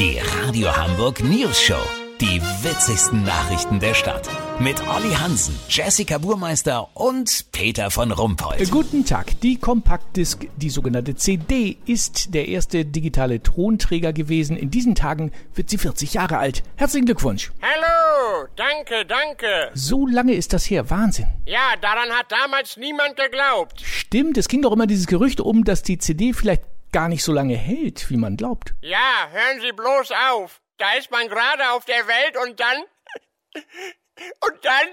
Die Radio Hamburg News Show. Die witzigsten Nachrichten der Stadt. Mit Olli Hansen, Jessica Burmeister und Peter von Rumpold. Guten Tag. Die Kompaktdisk, die sogenannte CD, ist der erste digitale Tonträger gewesen. In diesen Tagen wird sie 40 Jahre alt. Herzlichen Glückwunsch. Hallo, danke, danke. So lange ist das her. Wahnsinn. Ja, daran hat damals niemand geglaubt. Stimmt, es ging doch immer dieses Gerücht um, dass die CD vielleicht gar nicht so lange hält, wie man glaubt. Ja, hören Sie bloß auf. Da ist man gerade auf der Welt und dann. Und dann.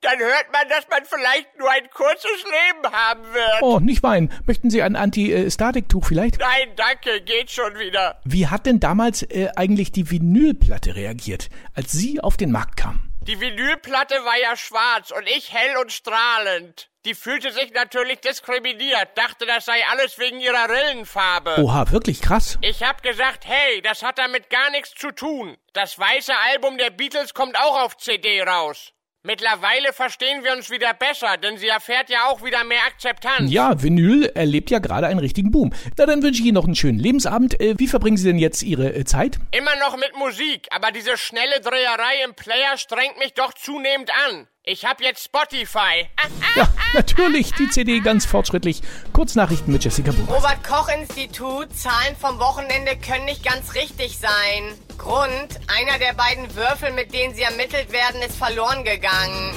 Dann hört man, dass man vielleicht nur ein kurzes Leben haben wird. Oh, nicht weinen. Möchten Sie ein Anti-Statik-Tuch vielleicht? Nein, danke, geht schon wieder. Wie hat denn damals äh, eigentlich die Vinylplatte reagiert, als sie auf den Markt kam? Die Vinylplatte war ja schwarz und ich hell und strahlend. Die fühlte sich natürlich diskriminiert, dachte, das sei alles wegen ihrer Rillenfarbe. Oha, wirklich krass. Ich hab gesagt, hey, das hat damit gar nichts zu tun. Das weiße Album der Beatles kommt auch auf CD raus. Mittlerweile verstehen wir uns wieder besser, denn sie erfährt ja auch wieder mehr Akzeptanz. Ja, Vinyl erlebt ja gerade einen richtigen Boom. Na, dann wünsche ich Ihnen noch einen schönen Lebensabend. Äh, wie verbringen Sie denn jetzt Ihre äh, Zeit? Immer noch mit Musik, aber diese schnelle Dreherei im Player strengt mich doch zunehmend an. Ich hab jetzt Spotify. Ja, natürlich, die CD ganz fortschrittlich. Kurznachrichten mit Jessica Buch. Robert Koch Institut, Zahlen vom Wochenende können nicht ganz richtig sein. Grund, einer der beiden Würfel, mit denen sie ermittelt werden, ist verloren gegangen.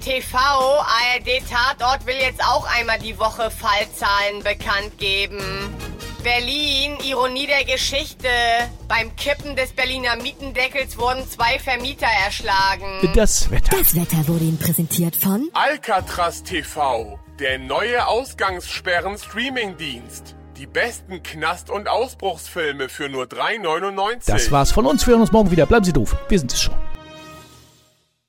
TV, ARD Tatort will jetzt auch einmal die Woche Fallzahlen bekannt geben. Berlin, Ironie der Geschichte. Beim Kippen des Berliner Mietendeckels wurden zwei Vermieter erschlagen. Das Wetter. Das Wetter wurde Ihnen präsentiert von Alcatraz TV, der neue Ausgangssperren-Streamingdienst. Die besten Knast- und Ausbruchsfilme für nur 3,99. Das war's von uns. Wir hören uns morgen wieder. Bleiben Sie doof. Wir sind es schon.